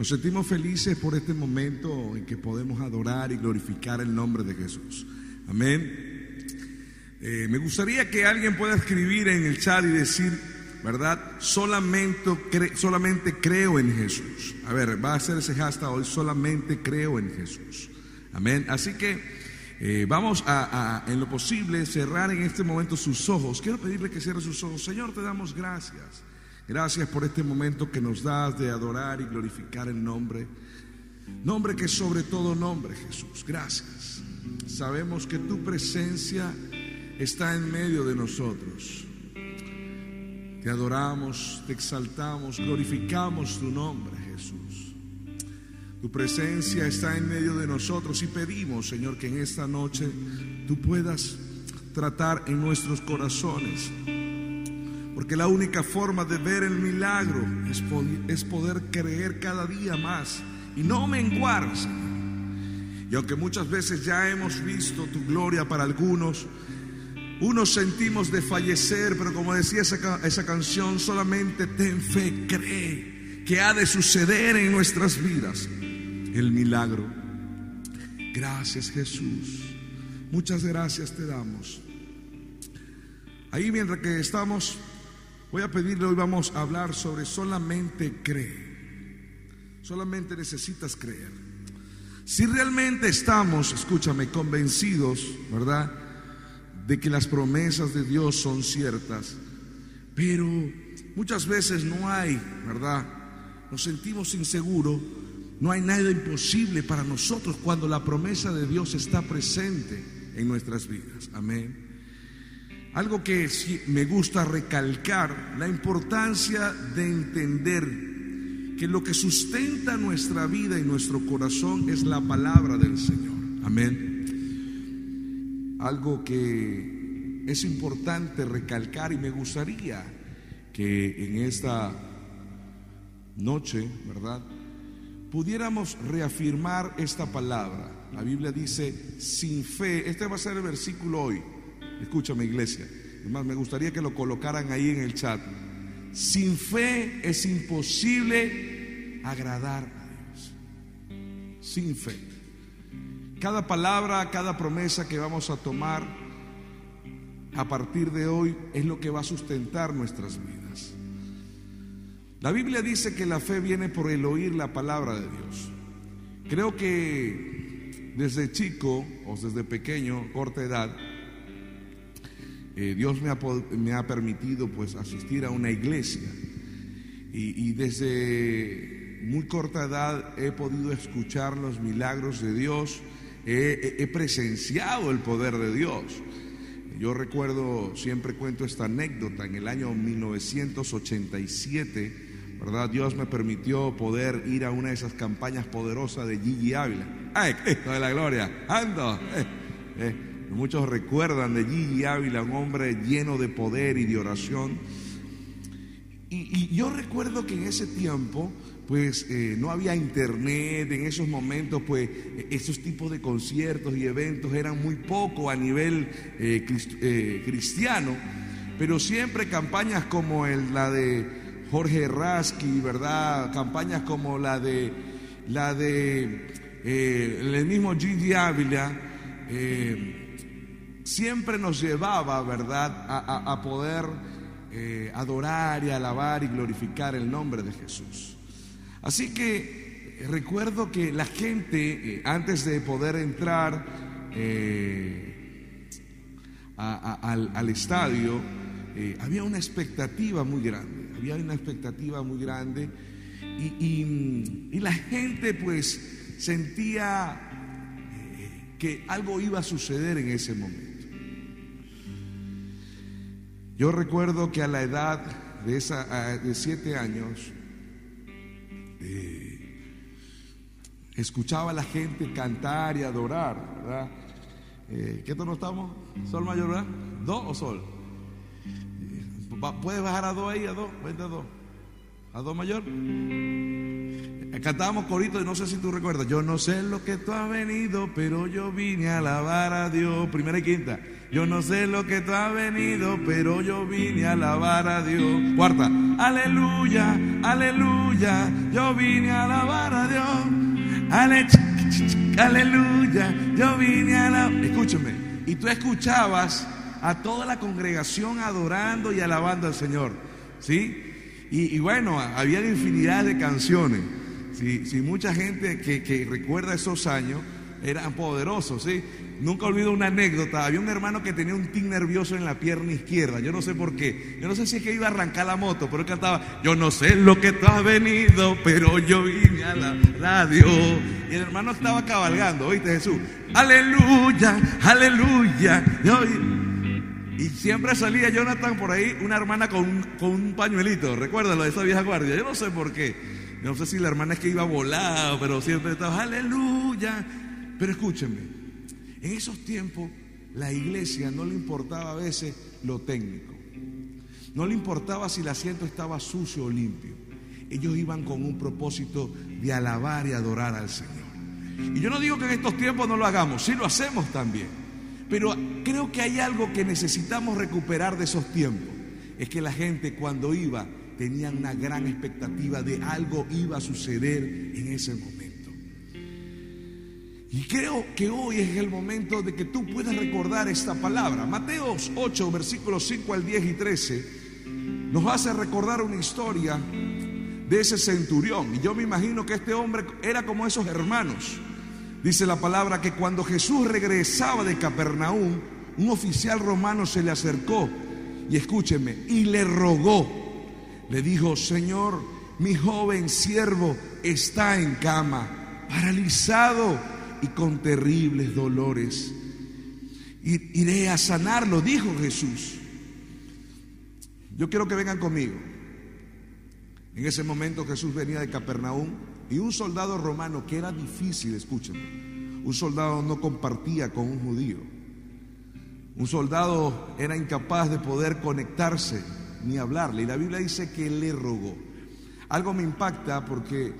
nos sentimos felices por este momento en que podemos adorar y glorificar el nombre de Jesús. Amén. Eh, me gustaría que alguien pueda escribir en el chat y decir, ¿verdad? Solamente, solamente creo en Jesús. A ver, va a ser ese hashtag hoy, solamente creo en Jesús. Amén. Así que eh, vamos a, en lo posible, cerrar en este momento sus ojos. Quiero pedirle que cierre sus ojos. Señor, te damos gracias. Gracias por este momento que nos das de adorar y glorificar el nombre. Nombre que sobre todo nombre, Jesús. Gracias. Sabemos que tu presencia está en medio de nosotros. Te adoramos, te exaltamos, glorificamos tu nombre, Jesús. Tu presencia está en medio de nosotros y pedimos, Señor, que en esta noche tú puedas tratar en nuestros corazones. Porque la única forma de ver el milagro es, poder creer cada día más y no menguar, Y aunque muchas veces ya hemos visto tu gloria para algunos, unos sentimos de fallecer, pero como decía esa, esa canción, solamente ten fe, cree que ha de suceder en nuestras vidas el milagro. Gracias Jesús. Muchas gracias te damos. Ahí mientras que estamos, voy a pedirle, hoy vamos a hablar sobre solamente cree. Solamente necesitas creer. Si realmente estamos, escúchame, convencidos, ¿verdad? de que las promesas de Dios son ciertas, pero muchas veces no hay, ¿verdad? Nos sentimos inseguros, no hay nada imposible para nosotros cuando la promesa de Dios está presente en nuestras vidas. Amén. Algo que me gusta recalcar, la importancia de entender que lo que sustenta nuestra vida y nuestro corazón es la palabra del Señor. Amén algo que es importante recalcar y me gustaría que en esta noche, ¿verdad? Pudiéramos reafirmar esta palabra. La Biblia dice, sin fe, este va a ser el versículo hoy. Escúchame iglesia. Además, me gustaría que lo colocaran ahí en el chat. Sin fe es imposible agradar a Dios. Sin fe. Cada palabra, cada promesa que vamos a tomar a partir de hoy es lo que va a sustentar nuestras vidas. La Biblia dice que la fe viene por el oír la palabra de Dios. Creo que desde chico o desde pequeño, corta edad, eh, Dios me ha, permitido pues asistir a una iglesia y, y desde muy corta edad he podido escuchar los milagros de Dios he, presenciado el poder de Dios. Yo recuerdo, siempre cuento esta anécdota, en el año 1987, ¿verdad? Dios me permitió poder ir a una de esas campañas poderosas de Gigi Ávila. ¡Ay, Cristo de la gloria! ¡Ando! Eh, eh, muchos recuerdan de Gigi Ávila, un hombre lleno de poder y de oración. y yo recuerdo que en ese tiempo pues eh, no había internet, en esos momentos pues esos tipos de conciertos y eventos eran muy poco a nivel eh, eh, cristiano, pero siempre campañas como la de Jorge Rasky, ¿verdad? Campañas como la de la de el mismo Gigi Ávila, siempre nos llevaba, ¿verdad?, a poder adorar y alabar y glorificar el nombre de Jesús. Así que eh, recuerdo que la gente, eh, antes de poder entrar eh, al, estadio, había una expectativa muy grande, había una expectativa muy grande y, la gente pues sentía que algo iba a suceder en ese momento. Yo recuerdo que a la edad de, esa, de siete años, escuchaba a la gente cantar y adorar, ¿verdad? Eh, ¿Qué tono estamos? ¿Sol mayor, verdad? ¿Do o sol? ¿Puedes bajar a do ahí, a do? Vente a do. ¿A do mayor? Cantábamos corito y no sé si tú recuerdas. Yo no sé lo que tú has venido, pero yo vine a alabar a Dios. Primera y quinta. Yo no sé lo que tú has venido, pero yo vine a alabar a Dios. Cuarta. Aleluya, aleluya. Yo vine a alabar a Dios. aleluya. Yo vine a alabar. Escúchame. Y tú escuchabas a toda la congregación adorando y alabando al Señor. ¿Sí? Y, bueno, había infinidad de canciones. Si, mucha gente que, recuerda esos años eran poderosos, ¿sí? Nunca olvido una anécdota. Había un hermano que tenía un tic nervioso en la pierna izquierda. Yo no sé por qué. Yo no sé si es que iba a arrancar la moto, pero él cantaba, yo no sé lo que tú has venido, pero yo vine a la radio. Y el hermano estaba cabalgando, ¿oíste Jesús? Aleluya, aleluya. Y siempre salía Jonathan por ahí, una hermana con, con un pañuelito. Recuérdalo de esa vieja guardia. Yo no sé por qué. No sé si la hermana es que iba volado, pero siempre estaba, aleluya. Pero escúchenme, en esos tiempos la iglesia no le importaba a veces lo técnico. No le importaba si el asiento estaba sucio o limpio. Ellos iban con un propósito de alabar y adorar al Señor. Y yo no digo que en estos tiempos no lo hagamos, sí lo hacemos también. Pero creo que hay algo que necesitamos recuperar de esos tiempos. Es que la gente cuando iba tenían una gran expectativa de algo iba a suceder en ese momento. Y creo que hoy es el momento de que tú puedas recordar esta palabra. Mateos 8, versículos 5 al 10 y 13, nos hace recordar una historia de ese centurión. Y yo me imagino que este hombre era como esos hermanos. Dice la palabra que cuando Jesús regresaba de Capernaum, un oficial romano se le acercó y escúcheme, y le rogó le dijo, Señor, mi joven siervo está en cama, paralizado y con terribles dolores. Iré a sanarlo, dijo Jesús. Yo quiero que vengan conmigo. En ese momento Jesús venía de Capernaum y un soldado romano que era difícil, escúchenme, un soldado no compartía con un judío. Un soldado era incapaz de poder conectarse ni hablarle. Y la Biblia dice que le rogó. Algo me impacta porque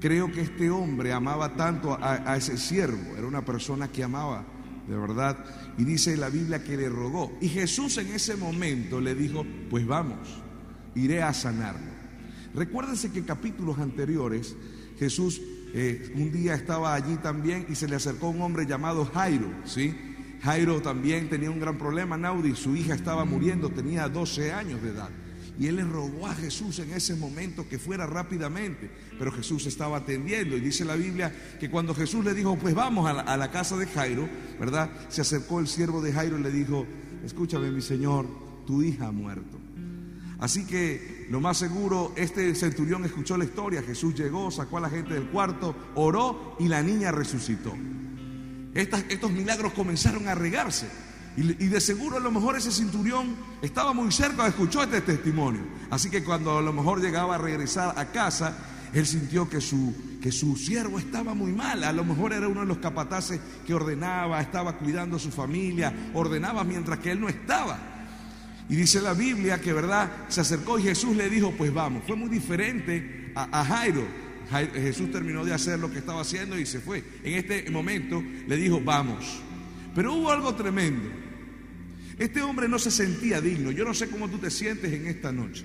creo que este hombre amaba tanto a, ese siervo, era una persona que amaba de verdad. Y dice la Biblia que le rogó. Y Jesús en ese momento le dijo, pues vamos, iré a sanarlo. Recuérdense que en capítulos anteriores Jesús eh, un día estaba allí también y se le acercó un hombre llamado Jairo, ¿sí? Jairo también tenía un gran problema, Naudi, su hija estaba muriendo, tenía 12 años de edad. Y él le rogó a Jesús en ese momento que fuera rápidamente, pero Jesús estaba atendiendo. Y dice la Biblia que cuando Jesús le dijo, pues vamos a la, a la casa de Jairo, ¿verdad? Se acercó el siervo de Jairo y le dijo, escúchame mi Señor, tu hija ha muerto. Así que lo más seguro, este centurión escuchó la historia, Jesús llegó, sacó a la gente del cuarto, oró y la niña resucitó estos milagros comenzaron a regarse. Y, de seguro a lo mejor ese centurión estaba muy cerca, escuchó este testimonio. Así que cuando a lo mejor llegaba a regresar a casa, él sintió que su, que su siervo estaba muy mal. A lo mejor era uno de los capataces que ordenaba, estaba cuidando a su familia, ordenaba mientras que él no estaba. Y dice la Biblia que, ¿verdad? Se acercó y Jesús le dijo, pues vamos. Fue muy diferente a Jairo. Jesús terminó de hacer lo que estaba haciendo y se fue. En este momento le dijo, vamos. Pero hubo algo tremendo. Este hombre no se sentía digno. Yo no sé cómo tú te sientes en esta noche.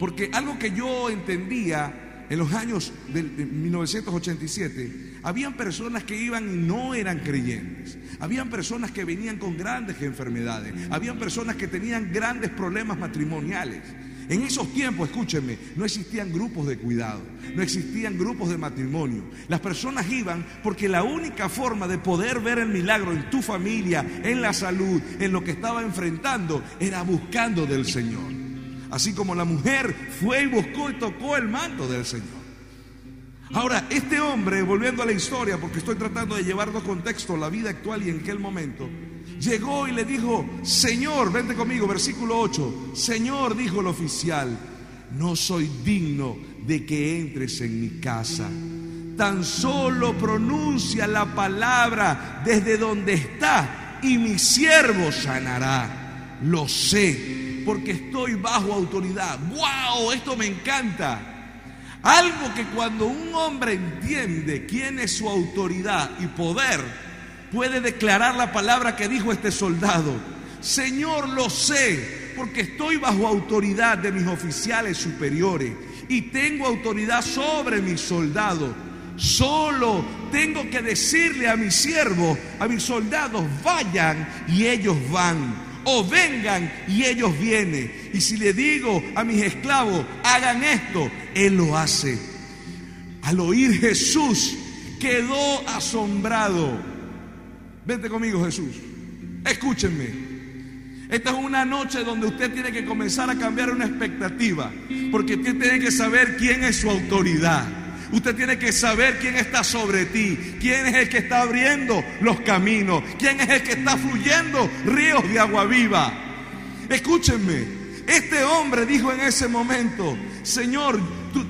Porque algo que yo entendía en los años de 1987, habían personas que iban y no eran creyentes. Habían personas que venían con grandes enfermedades. Habían personas que tenían grandes problemas matrimoniales. En esos tiempos, escúchenme, no existían grupos de cuidado, no existían grupos de matrimonio. Las personas iban porque la única forma de poder ver el milagro en tu familia, en la salud, en lo que estaba enfrentando, era buscando del Señor. Así como la mujer fue y buscó y tocó el manto del Señor. Ahora, este hombre, volviendo a la historia, porque estoy tratando de llevar dos contextos, la vida actual y en aquel momento, llegó y le dijo, Señor, vente conmigo, versículo 8, Señor, dijo el oficial, no soy digno de que entres en mi casa. Tan solo pronuncia la palabra desde donde está y mi siervo sanará. Lo sé, porque estoy bajo autoridad. ¡Wow! Esto me encanta. Algo que cuando un hombre entiende quién es su autoridad y poder, puede declarar la palabra que dijo este soldado. Señor, lo sé, porque estoy bajo autoridad de mis oficiales superiores y tengo autoridad sobre mis soldados. Solo tengo que decirle a mis siervos, a mis soldados, vayan y ellos van. O vengan y ellos vienen. Y si le digo a mis esclavos, hagan esto, Él lo hace. Al oír Jesús, quedó asombrado. Vente conmigo Jesús. Escúchenme. Esta es una noche donde usted tiene que comenzar a cambiar una expectativa, porque usted tiene que saber quién es su autoridad. Usted tiene que saber quién está sobre ti, quién es el que está abriendo los caminos, quién es el que está fluyendo ríos de agua viva. Escúchenme, este hombre dijo en ese momento, Señor,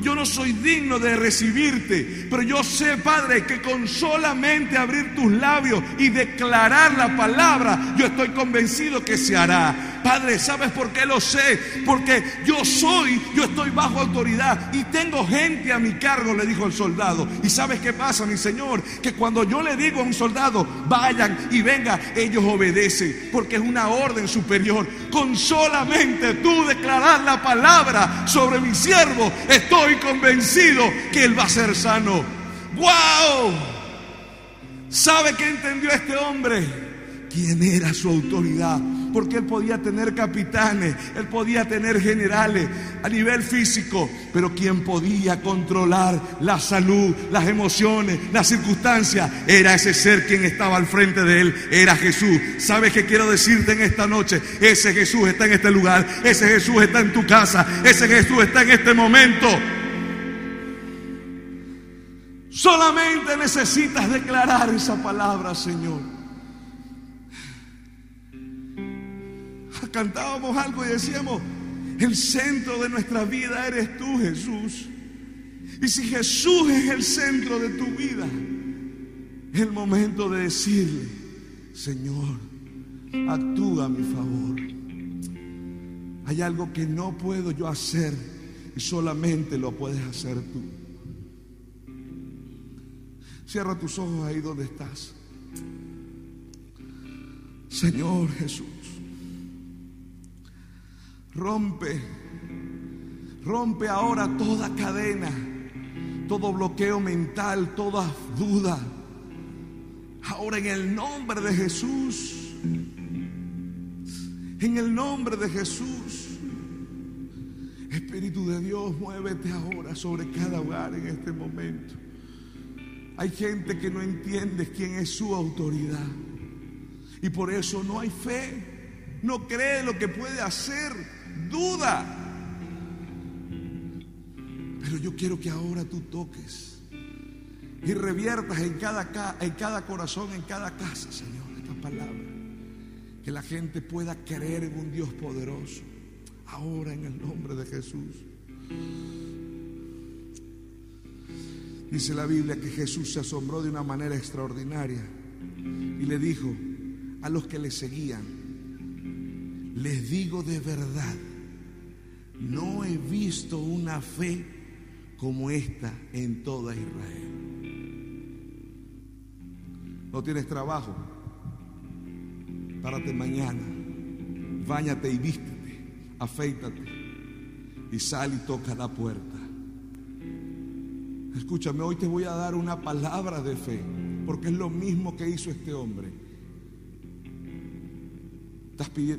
yo no soy digno de recibirte, pero yo sé, Padre, que con solamente abrir tus labios y declarar la palabra, yo estoy convencido que se hará. Padre, ¿sabes por qué lo sé? Porque yo soy, yo estoy bajo autoridad y tengo gente a mi cargo, le dijo el soldado. ¿Y sabes qué pasa, mi Señor? Que cuando yo le digo a un soldado, vayan y venga, ellos obedecen, porque es una orden superior. Con solamente tú declarar la palabra sobre mi siervo, estoy convencido que él va a ser sano. ¡Wow! ¿Sabe qué entendió este hombre? ¿Quién era su autoridad? Porque él podía tener capitanes, él podía tener generales a nivel físico, pero quien podía controlar la salud, las emociones, las circunstancias, era ese ser quien estaba al frente de él, era Jesús. ¿Sabes qué quiero decirte en esta noche? Ese Jesús está en este lugar, ese Jesús está en tu casa, ese Jesús está en este momento. Solamente necesitas declarar esa palabra, Señor. Cantábamos algo y decíamos, el centro de nuestra vida eres tú, Jesús. Y si Jesús es el centro de tu vida, es el momento de decirle, Señor, actúa a mi favor. Hay algo que no puedo yo hacer y solamente lo puedes hacer tú. Cierra tus ojos ahí donde estás. Señor Jesús. Rompe, rompe ahora toda cadena, todo bloqueo mental, toda duda. Ahora en el nombre de Jesús, en el nombre de Jesús, Espíritu de Dios, muévete ahora sobre cada hogar en este momento. Hay gente que no entiende quién es su autoridad y por eso no hay fe, no cree lo que puede hacer duda. Pero yo quiero que ahora tú toques y reviertas en cada, en cada corazón, en cada casa, Señor, esta palabra. Que la gente pueda creer en un Dios poderoso. Ahora en el nombre de Jesús. Dice la Biblia que Jesús se asombró de una manera extraordinaria y le dijo a los que le seguían, les digo de verdad no he visto una fe como esta en toda Israel. No tienes trabajo. Párate mañana. Báñate y vístete. Afeítate. Y sal y toca la puerta. Escúchame, hoy te voy a dar una palabra de fe. Porque es lo mismo que hizo este hombre.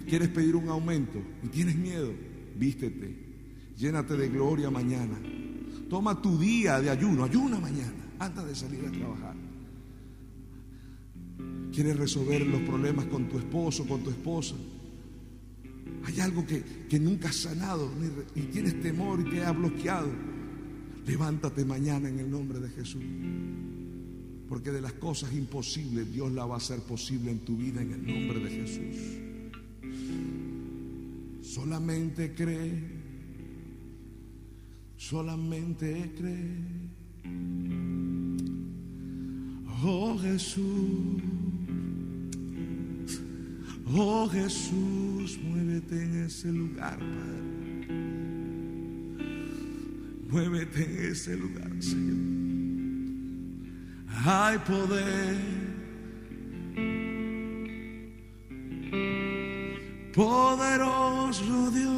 ¿Quieres pedir un aumento y tienes miedo? Vístete, llénate de gloria mañana. Toma tu día de ayuno, ayuna mañana, antes de salir a trabajar. ¿Quieres resolver los problemas con tu esposo, con tu esposa? Hay algo que, que nunca has sanado y tienes temor y te ha bloqueado. Levántate mañana en el nombre de Jesús. Porque de las cosas imposibles Dios la va a hacer posible en tu vida en el nombre de Jesús. Solamente cree, solamente cree. Oh Jesús, oh Jesús, muévete en ese lugar, Padre. Muévete en ese lugar, Señor. Hay poder. Poderoso Dios.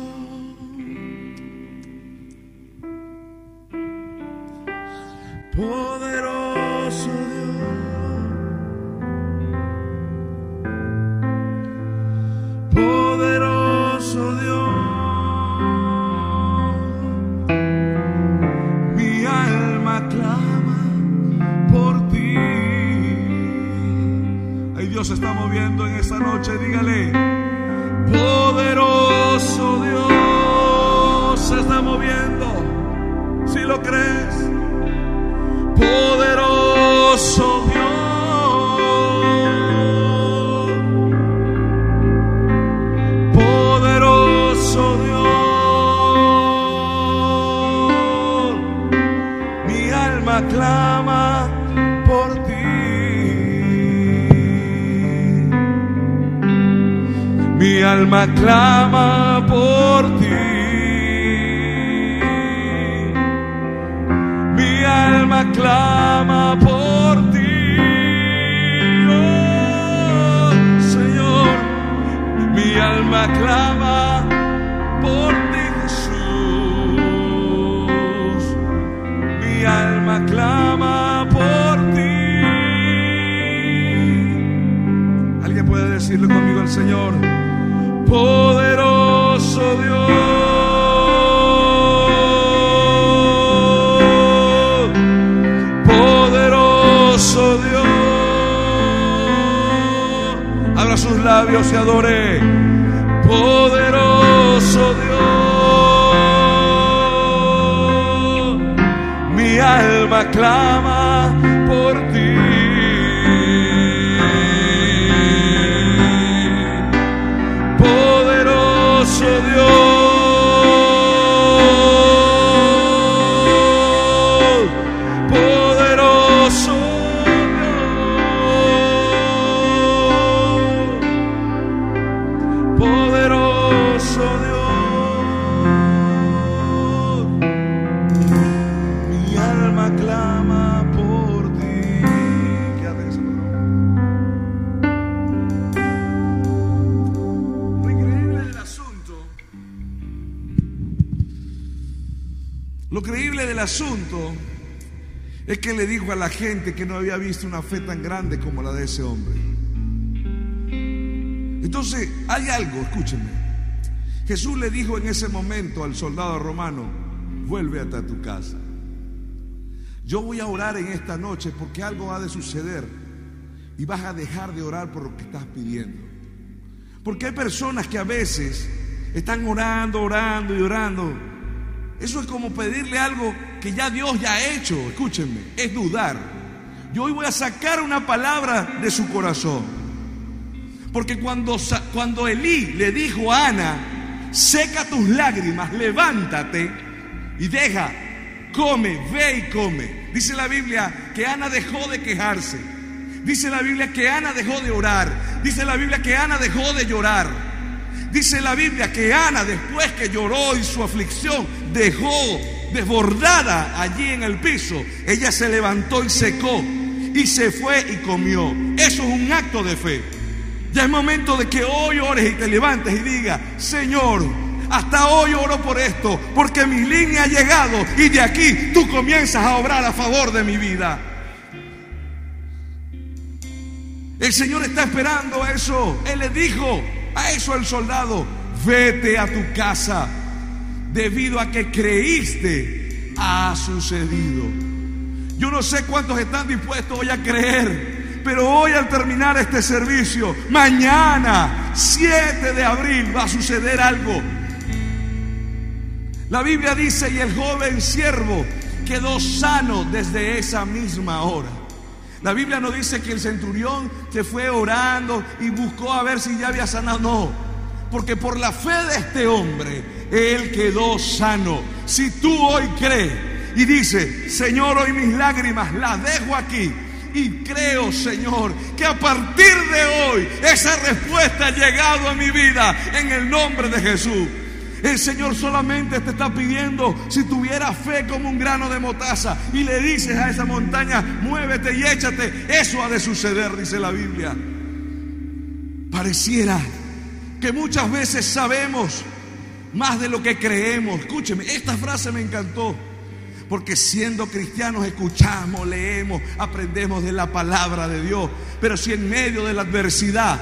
Poderoso Dios. Poderoso Dios. Mi alma clama por ti. Ay, Dios está moviendo en esta noche, dígale. Señor? Poderoso Dios. Poderoso Dios. Abra sus labios y adore. Poderoso Dios. Mi alma clama a la gente que no había visto una fe tan grande como la de ese hombre. Entonces, hay algo, escúchenme. Jesús le dijo en ese momento al soldado romano, vuelve hasta tu casa. Yo voy a orar en esta noche porque algo ha de suceder y vas a dejar de orar por lo que estás pidiendo. Porque hay personas que a veces están orando, orando y orando. Eso es como pedirle algo ya Dios ya ha hecho. Escúchenme, es dudar. Yo hoy voy a sacar una palabra de su corazón. Porque cuando, cuando Elí le dijo a Ana, seca tus lágrimas, levántate y deja, come, ve y come. Dice la Biblia que Ana dejó de quejarse. Dice la Biblia que Ana dejó de orar. Dice la Biblia que Ana dejó de llorar. Dice la Biblia que Ana, después que lloró y su aflicción dejó desbordada allí en el piso, ella se levantó y secó y se fue y comió. Eso es un acto de fe. Ya es momento de que hoy ores y te levantes y digas, Señor, hasta hoy oro por esto, porque mi línea ha llegado y de aquí tú comienzas a obrar a favor de mi vida. El Señor está esperando eso. Él le dijo a eso al soldado, vete a tu casa, debido a que creíste, ha sucedido. Yo no sé cuántos están dispuestos hoy a creer, pero hoy al terminar este servicio, mañana, 7 de abril, va a suceder algo. La Biblia dice, y el joven siervo quedó sano desde esa misma hora. La Biblia no dice que el centurión se fue orando y buscó a ver si ya había sanado. No, porque por la fe de este hombre, él quedó sano. Si tú hoy crees y dices, Señor, hoy mis lágrimas las dejo aquí. Y creo, Señor, que a partir de hoy esa respuesta ha llegado a mi vida en el nombre de Jesús. El Señor solamente te está pidiendo si tuviera fe como un grano de motaza y le dices a esa montaña, muévete y échate. Eso ha de suceder, dice la Biblia. Pareciera que muchas veces sabemos más de lo que creemos. Escúcheme, esta frase me encantó. Porque siendo cristianos escuchamos, leemos, aprendemos de la palabra de Dios. Pero si en medio de la adversidad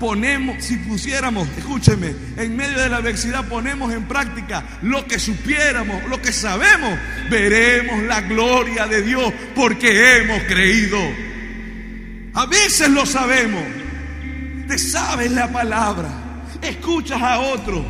ponemos, si pusiéramos, escúcheme, en medio de la adversidad ponemos en práctica lo que supiéramos, lo que sabemos, veremos la gloria de Dios porque hemos creído. A veces lo sabemos, te sabes la palabra, escuchas a otro,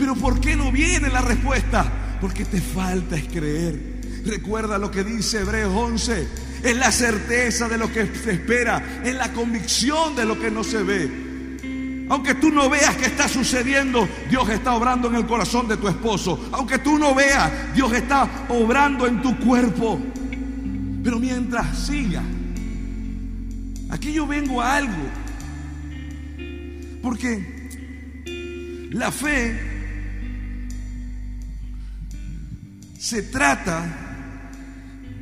pero ¿por qué no viene la respuesta? Porque te falta es creer. Recuerda lo que dice Hebreos 11. Es la certeza de lo que se espera, es la convicción de lo que no se ve. Aunque tú no veas que está sucediendo, Dios está obrando en el corazón de tu esposo. Aunque tú no veas, Dios está obrando en tu cuerpo. Pero mientras siga, aquí yo vengo a algo. Porque la fe se trata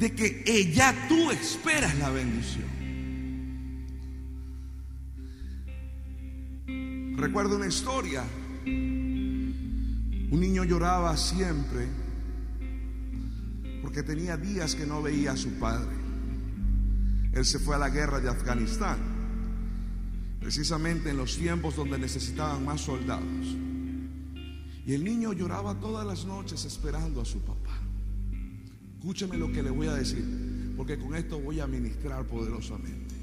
de que ella tú esperas la bendición. Recuerdo una historia. Un niño lloraba siempre porque tenía días que no veía a su padre. Él se fue a la guerra de Afganistán, precisamente en los tiempos donde necesitaban más soldados. Y el niño lloraba todas las noches esperando a su papá. Escúcheme lo que le voy a decir, porque con esto voy a ministrar poderosamente.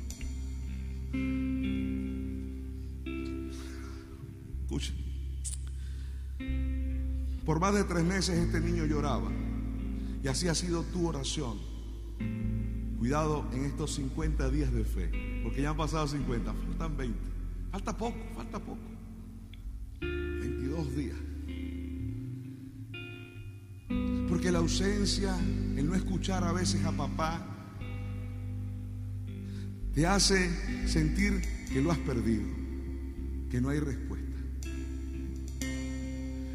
Escuchen. Por más de tres meses este niño lloraba. Y así ha sido tu oración. Cuidado en estos 50 días de fe. Porque ya han pasado 50, faltan 20. Falta poco, falta poco. 22 días. Porque la ausencia, el no escuchar a veces a papá, te hace sentir que lo has perdido, que no hay respuesta.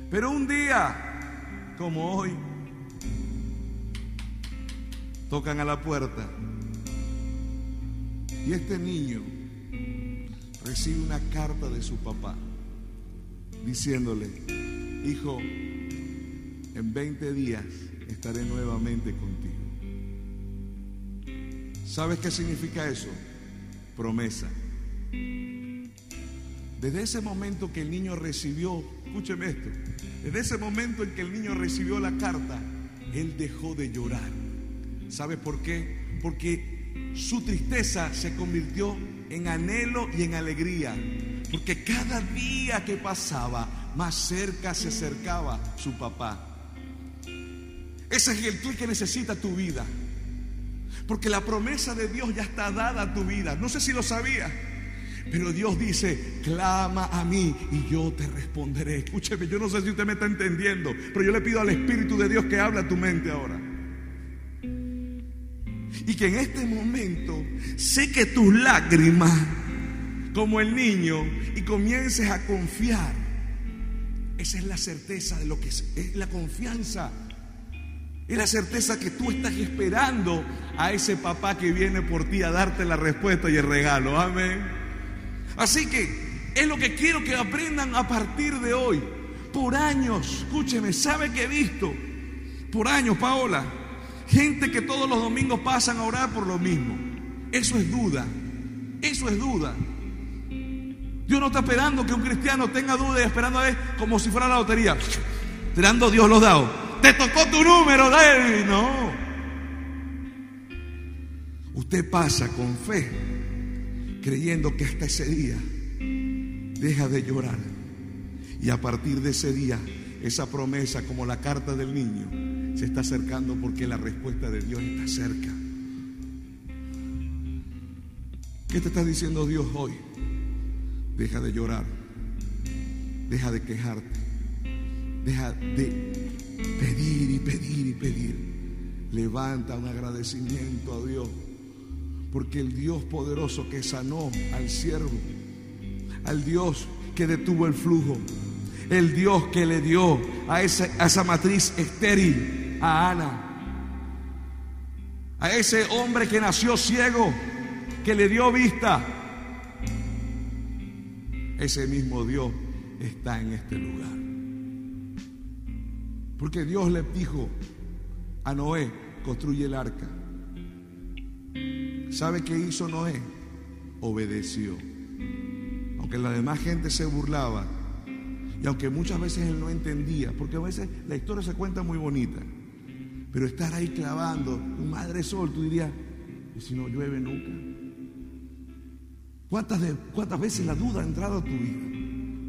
Pero un día, como hoy, tocan a la puerta y este niño recibe una carta de su papá diciéndole, hijo, en 20 días estaré nuevamente contigo. ¿Sabes qué significa eso? Promesa. Desde ese momento que el niño recibió, escúcheme esto, desde ese momento en que el niño recibió la carta, él dejó de llorar. ¿Sabes por qué? Porque su tristeza se convirtió en anhelo y en alegría. Porque cada día que pasaba, más cerca se acercaba su papá. Ese es el tú que necesita tu vida. Porque la promesa de Dios ya está dada a tu vida. No sé si lo sabía. Pero Dios dice, clama a mí y yo te responderé. Escúcheme, yo no sé si usted me está entendiendo, pero yo le pido al Espíritu de Dios que hable a tu mente ahora. Y que en este momento seque tus lágrimas como el niño y comiences a confiar. Esa es la certeza de lo que es la confianza es la certeza que tú estás esperando a ese papá que viene por ti a darte la respuesta y el regalo. Amén. Así que es lo que quiero que aprendan a partir de hoy. Por años, escúcheme, ¿sabe que he visto? Por años, Paola, gente que todos los domingos pasan a orar por lo mismo. Eso es duda. Eso es duda. Dios no está esperando que un cristiano tenga duda y esperando a ver como si fuera la lotería. Esperando Dios los dados te tocó tu número, David. No. Usted pasa con fe, creyendo que hasta ese día deja de llorar. Y a partir de ese día, esa promesa, como la carta del niño, se está acercando porque la respuesta de Dios está cerca. ¿Qué te está diciendo Dios hoy? Deja de llorar, deja de quejarte, deja de Pedir y pedir y pedir. Levanta un agradecimiento a Dios. Porque el Dios poderoso que sanó al siervo, al Dios que detuvo el flujo, el Dios que le dio a esa, a esa matriz estéril, a Ana, a ese hombre que nació ciego, que le dio vista. Ese mismo Dios está en este lugar. Porque Dios le dijo a Noé, construye el arca. ¿Sabe qué hizo Noé? Obedeció. Aunque la demás gente se burlaba y aunque muchas veces él no entendía, porque a veces la historia se cuenta muy bonita, pero estar ahí clavando un madre sol, tú dirías, ¿y si no llueve nunca? ¿Cuántas, de, ¿Cuántas veces la duda ha entrado a tu vida?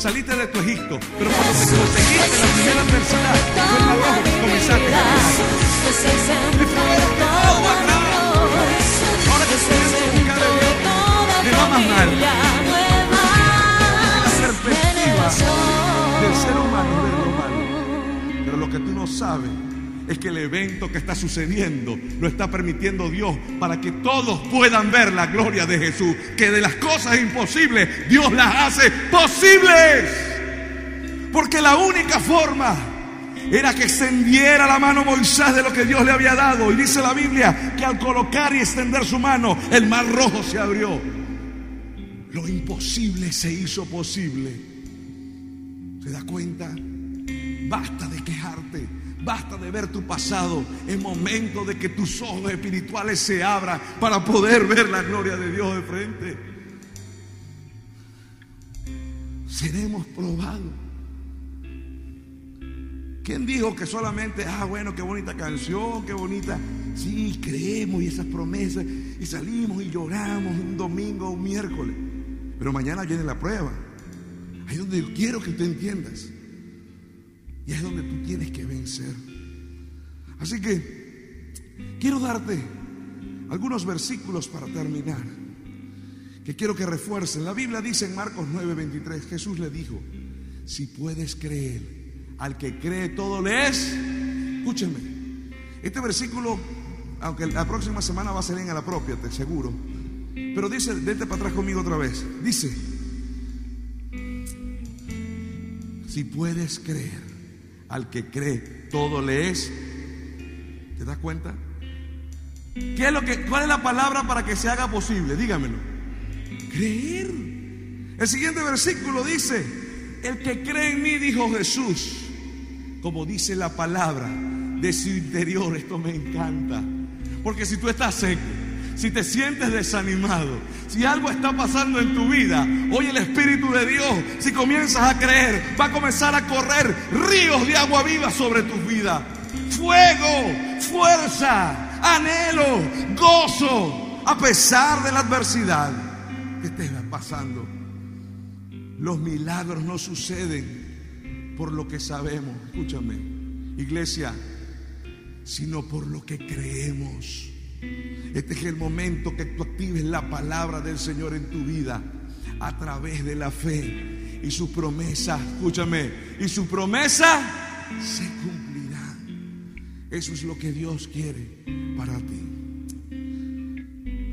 Saliste de tu Egipto, pero cuando te conseguiste la primera adversidad, fue el rojo, comenzaste Ahora que comienzas a buscar a Dios, le va más mal. La perspectiva del ser humano es lo malo. Pero lo que tú no sabes es que el evento que está sucediendo lo está permitiendo Dios para que todos puedan ver la gloria de Jesús. Que de las cosas imposibles Dios las hace posibles. Porque la única forma era que extendiera la mano Moisés de lo que Dios le había dado. Y dice la Biblia que al colocar y extender su mano, el mar rojo se abrió. Lo imposible se hizo posible. ¿Se da cuenta? Basta de quejarte. Basta de ver tu pasado. Es momento de que tus ojos espirituales se abran para poder ver la gloria de Dios de frente. Seremos probados. ¿Quién dijo que solamente, ah, bueno, qué bonita canción, qué bonita? Sí, creemos y esas promesas y salimos y lloramos un domingo o un miércoles. Pero mañana viene la prueba. Ahí donde quiero que tú entiendas. Y es donde tú tienes que vencer. Así que quiero darte algunos versículos para terminar. Que quiero que refuercen. La Biblia dice en Marcos 9:23, Jesús le dijo, si puedes creer, al que cree todo le es. Escúcheme, este versículo, aunque la próxima semana va a ser en la propia, te seguro. Pero dice, vete para atrás conmigo otra vez. Dice, si puedes creer, al que cree, todo le es. ¿Te das cuenta? ¿Qué es lo que, ¿Cuál es la palabra para que se haga posible? Dígamelo. Creer. El siguiente versículo dice, el que cree en mí, dijo Jesús, como dice la palabra de su interior, esto me encanta. Porque si tú estás seco, si te sientes desanimado, si algo está pasando en tu vida, hoy el Espíritu de Dios, si comienzas a creer, va a comenzar a correr ríos de agua viva sobre tu vida. Fuego, fuerza, anhelo, gozo, a pesar de la adversidad que estés pasando. Los milagros no suceden por lo que sabemos, escúchame, iglesia, sino por lo que creemos. Este es el momento que tú actives la palabra del Señor en tu vida a través de la fe y su promesa, escúchame, y su promesa se cumplirá. Eso es lo que Dios quiere para ti.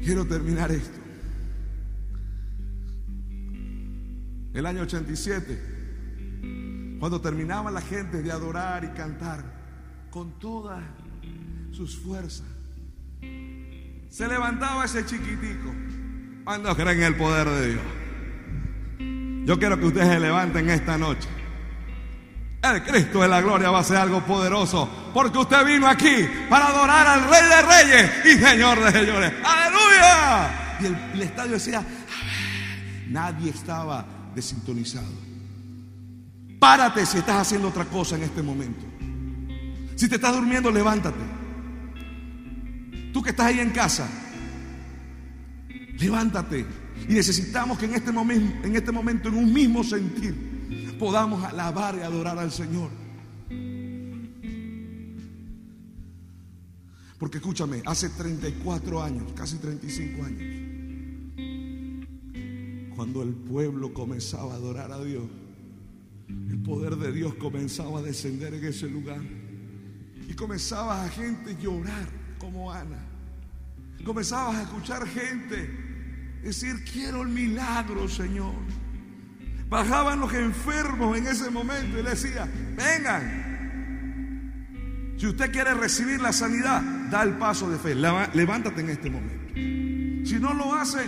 Quiero terminar esto. El año 87, cuando terminaba la gente de adorar y cantar con todas sus fuerzas, se levantaba ese chiquitico. ¿Cuándo creen en el poder de Dios? Yo quiero que ustedes se levanten esta noche. El Cristo de la gloria va a ser algo poderoso. Porque usted vino aquí para adorar al Rey de Reyes y Señor de Señores. ¡Aleluya! Y el, el estadio decía, nadie estaba desintonizado. Párate si estás haciendo otra cosa en este momento. Si te estás durmiendo, levántate. Tú que estás ahí en casa, levántate. Y necesitamos que en este momento, en este momento, en un mismo sentir, podamos alabar y adorar al Señor. Porque escúchame, hace 34 años, casi 35 años, cuando el pueblo comenzaba a adorar a Dios, el poder de Dios comenzaba a descender en ese lugar. Y comenzaba a gente llorar como Ana. Comenzabas a escuchar gente decir, quiero el milagro, Señor. Bajaban los enfermos en ese momento y le decía, vengan. Si usted quiere recibir la sanidad, da el paso de fe. Levántate en este momento. Si no lo hace,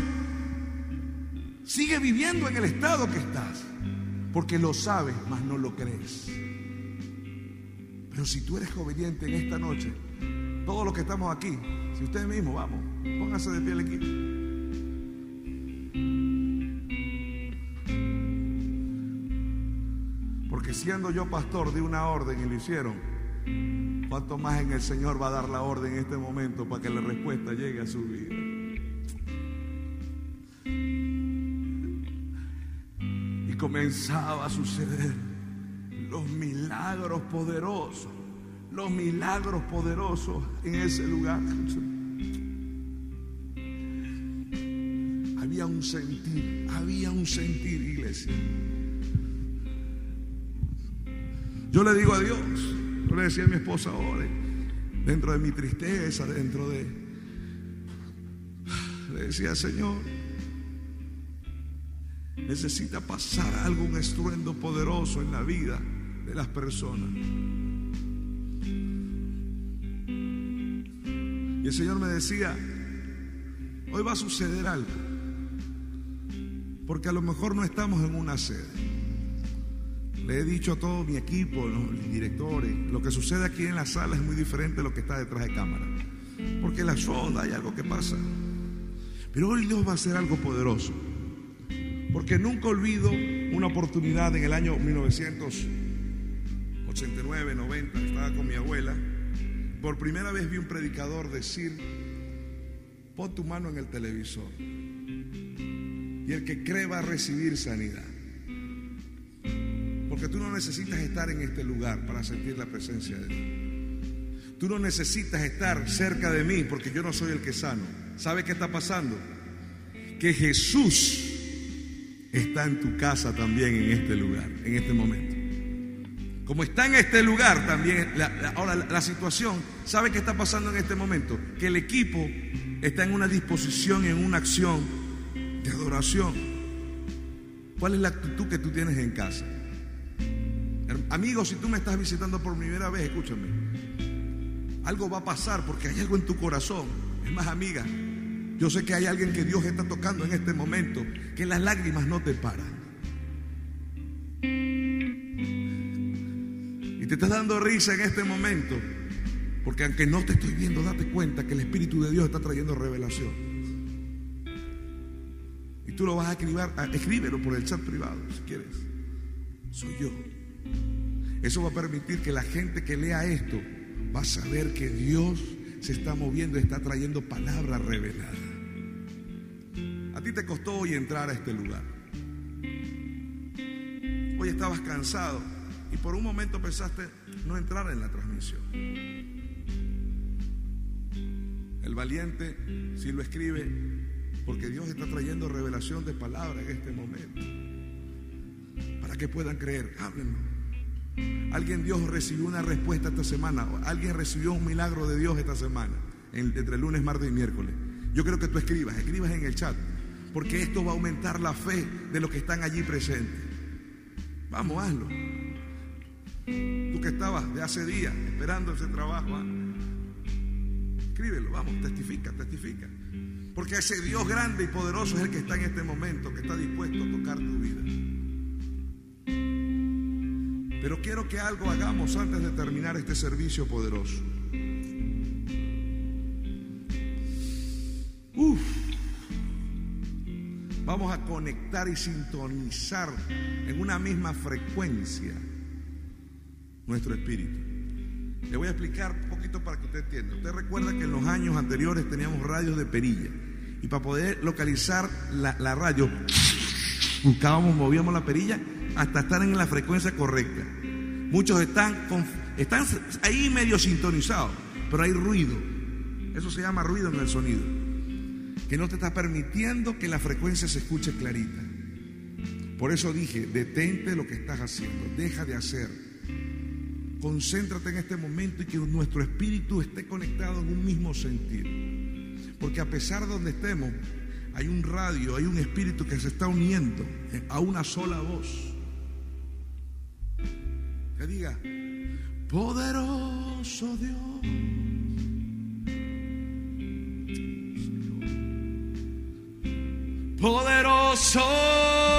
sigue viviendo en el estado que estás. Porque lo sabes, mas no lo crees. Pero si tú eres obediente en esta noche, todos los que estamos aquí, si usted mismo, vamos, póngase de pie el equipo. Porque siendo yo pastor de una orden y lo hicieron, ¿cuánto más en el Señor va a dar la orden en este momento para que la respuesta llegue a su vida? Y comenzaba a suceder los milagros poderosos, los milagros poderosos en ese lugar. Había un sentir, había un sentir, iglesia. Yo le digo a Dios, yo le decía a mi esposa ahora, dentro de mi tristeza, dentro de... Le decía, Señor, necesita pasar algo, un estruendo poderoso en la vida de las personas. El Señor me decía, hoy va a suceder algo, porque a lo mejor no estamos en una sede. Le he dicho a todo mi equipo, los directores, lo que sucede aquí en la sala es muy diferente de lo que está detrás de cámara. Porque la sonda hay algo que pasa. Pero hoy Dios va a hacer algo poderoso. Porque nunca olvido una oportunidad en el año 1989, 90, estaba con mi abuela. Por primera vez vi un predicador decir, pon tu mano en el televisor. Y el que cree va a recibir sanidad. Porque tú no necesitas estar en este lugar para sentir la presencia de Dios. Tú no necesitas estar cerca de mí porque yo no soy el que sano. ¿Sabe qué está pasando? Que Jesús está en tu casa también en este lugar, en este momento. Como está en este lugar también, ahora la situación, ¿sabe qué está pasando en este momento? Que el equipo está en una disposición, en una acción de adoración. ¿Cuál es la actitud que tú tienes en casa? Amigo, si tú me estás visitando por primera vez, escúchame. Algo va a pasar porque hay algo en tu corazón. Es más, amiga, yo sé que hay alguien que Dios está tocando en este momento, que las lágrimas no te paran. Te estás dando risa en este momento, porque aunque no te estoy viendo, date cuenta que el Espíritu de Dios está trayendo revelación. Y tú lo vas a escribir, escríbelo por el chat privado, si quieres. Soy yo. Eso va a permitir que la gente que lea esto va a saber que Dios se está moviendo y está trayendo palabra revelada. A ti te costó hoy entrar a este lugar. Hoy estabas cansado y por un momento pensaste no entrar en la transmisión. El valiente si lo escribe porque Dios está trayendo revelación de palabra en este momento. Para que puedan creer, háblenlo. Alguien Dios recibió una respuesta esta semana. Alguien recibió un milagro de Dios esta semana. Entre lunes, martes y miércoles. Yo creo que tú escribas, escribas en el chat. Porque esto va a aumentar la fe de los que están allí presentes. Vamos, hazlo. Tú que estabas de hace días esperando ese trabajo. ¿ah? Escríbelo, vamos, testifica, testifica. Porque ese Dios grande y poderoso es el que está en este momento, que está dispuesto a tocar tu vida. Pero quiero que algo hagamos antes de terminar este servicio poderoso. Uf. Vamos a conectar y sintonizar en una misma frecuencia nuestro espíritu. Le voy a explicar un poquito para que usted entienda. Usted recuerda que en los años anteriores teníamos radios de perilla y para poder localizar la, la radio buscábamos, movíamos la perilla hasta estar en la frecuencia correcta. Muchos están, están ahí medio sintonizados, pero hay ruido. Eso se llama ruido en el sonido. Que no te está permitiendo que la frecuencia se escuche clarita. Por eso dije, detente lo que estás haciendo, deja de hacer. Concéntrate en este momento y que nuestro espíritu esté conectado en un mismo sentido. Porque a pesar de donde estemos, hay un radio, hay un espíritu que se está uniendo a una sola voz. Que diga, poderoso Dios. Poderoso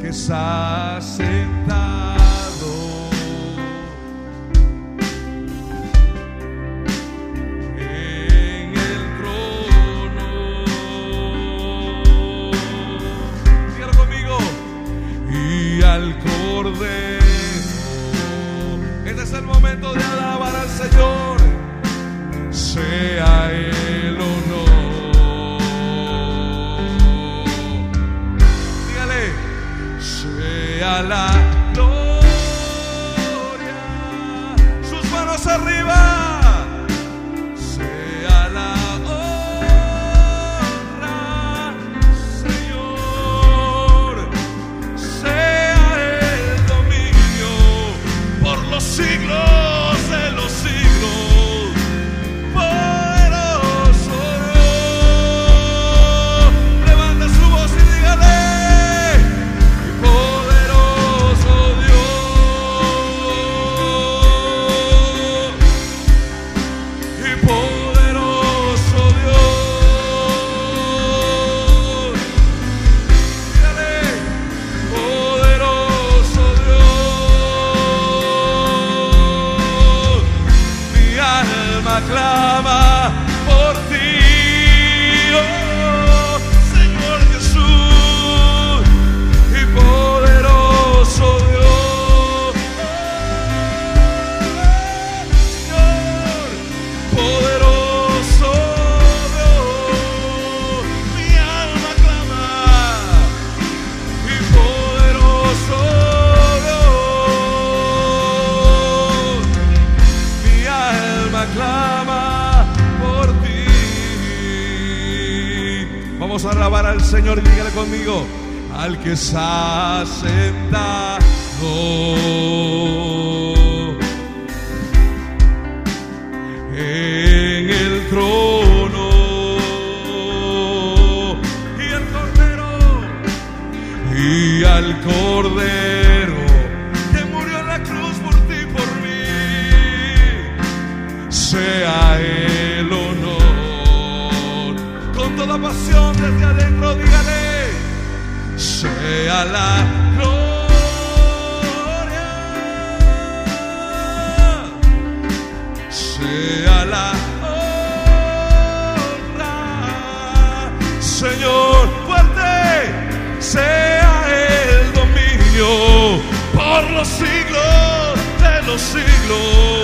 que está sentado en el trono. Dígalo conmigo. Y al cordero. Sea la al que está sentado. Sea la gloria, sea la honra, Señor fuerte, sea el dominio por los siglos de los siglos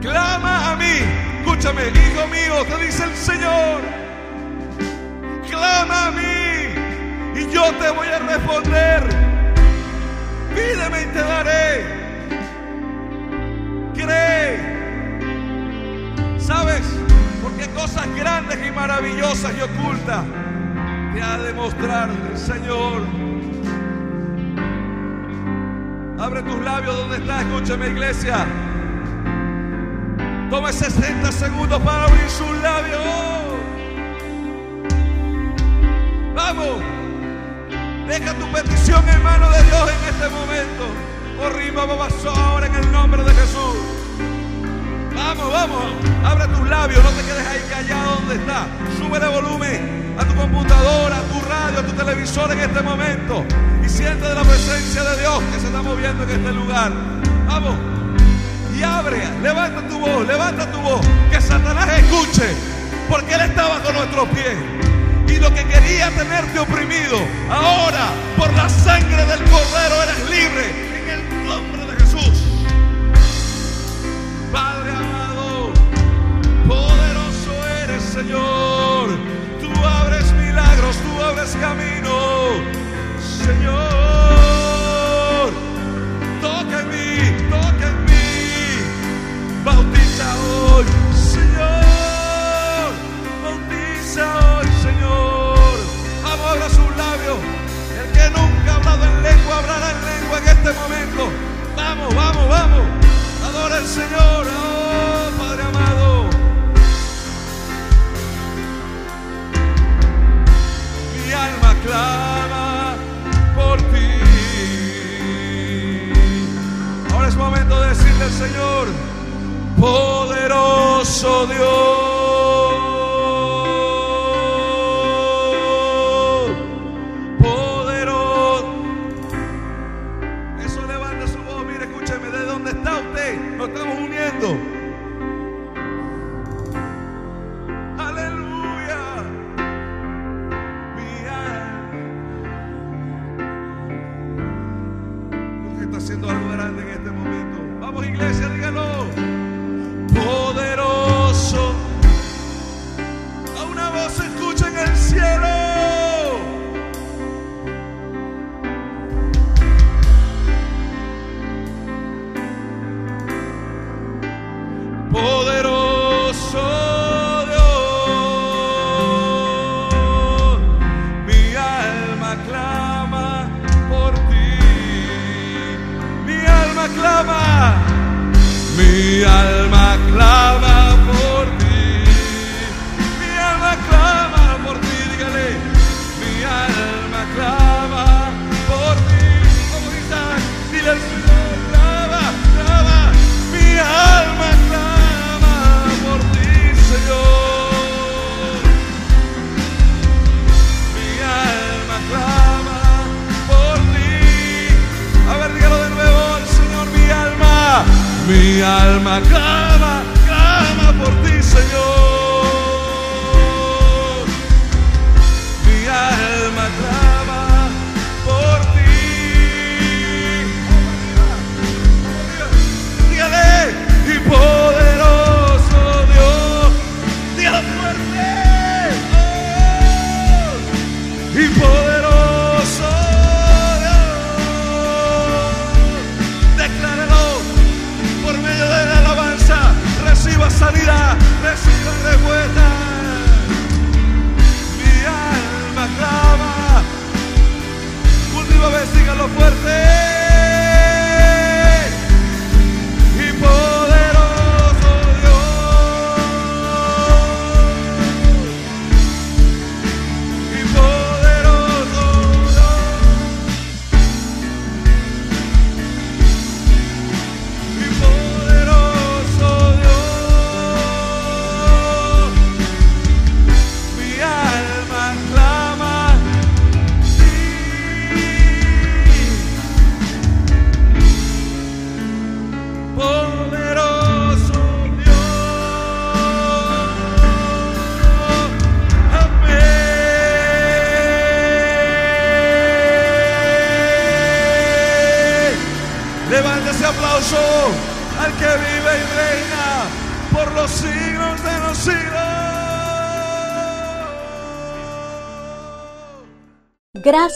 Clama a mí. Escúchame, hijo mío, te dice el Señor. Clama a mí y yo te voy a responder. Pídeme y te daré. Cree. ¿Sabes? Porque cosas grandes y maravillosas y ocultas te ha de mostrar el Señor. Abre tus labios donde está, escúchame iglesia. Tome 60 segundos para abrir sus labios. Vamos. Deja tu petición en manos de Dios en este momento. Arriba, babazo, ahora en el nombre de Jesús. Vamos, vamos. Abre tus labios. No te quedes ahí callado donde está. Sube el volumen a tu computadora, a tu radio, a tu televisor en este momento. Y siente de la presencia de Dios que se está moviendo en este lugar. Vamos y abre, levanta tu voz, levanta tu voz, que Satanás escuche, porque Él está bajo nuestros pies. Y lo que quería tenerte oprimido, ahora por la sangre del Cordero eres libre, en el nombre de Jesús. Padre amado, poderoso eres Señor, tú abres milagros, tú abres camino, Señor. Toca en mí, clama. Mi alma clama Mi alma clama,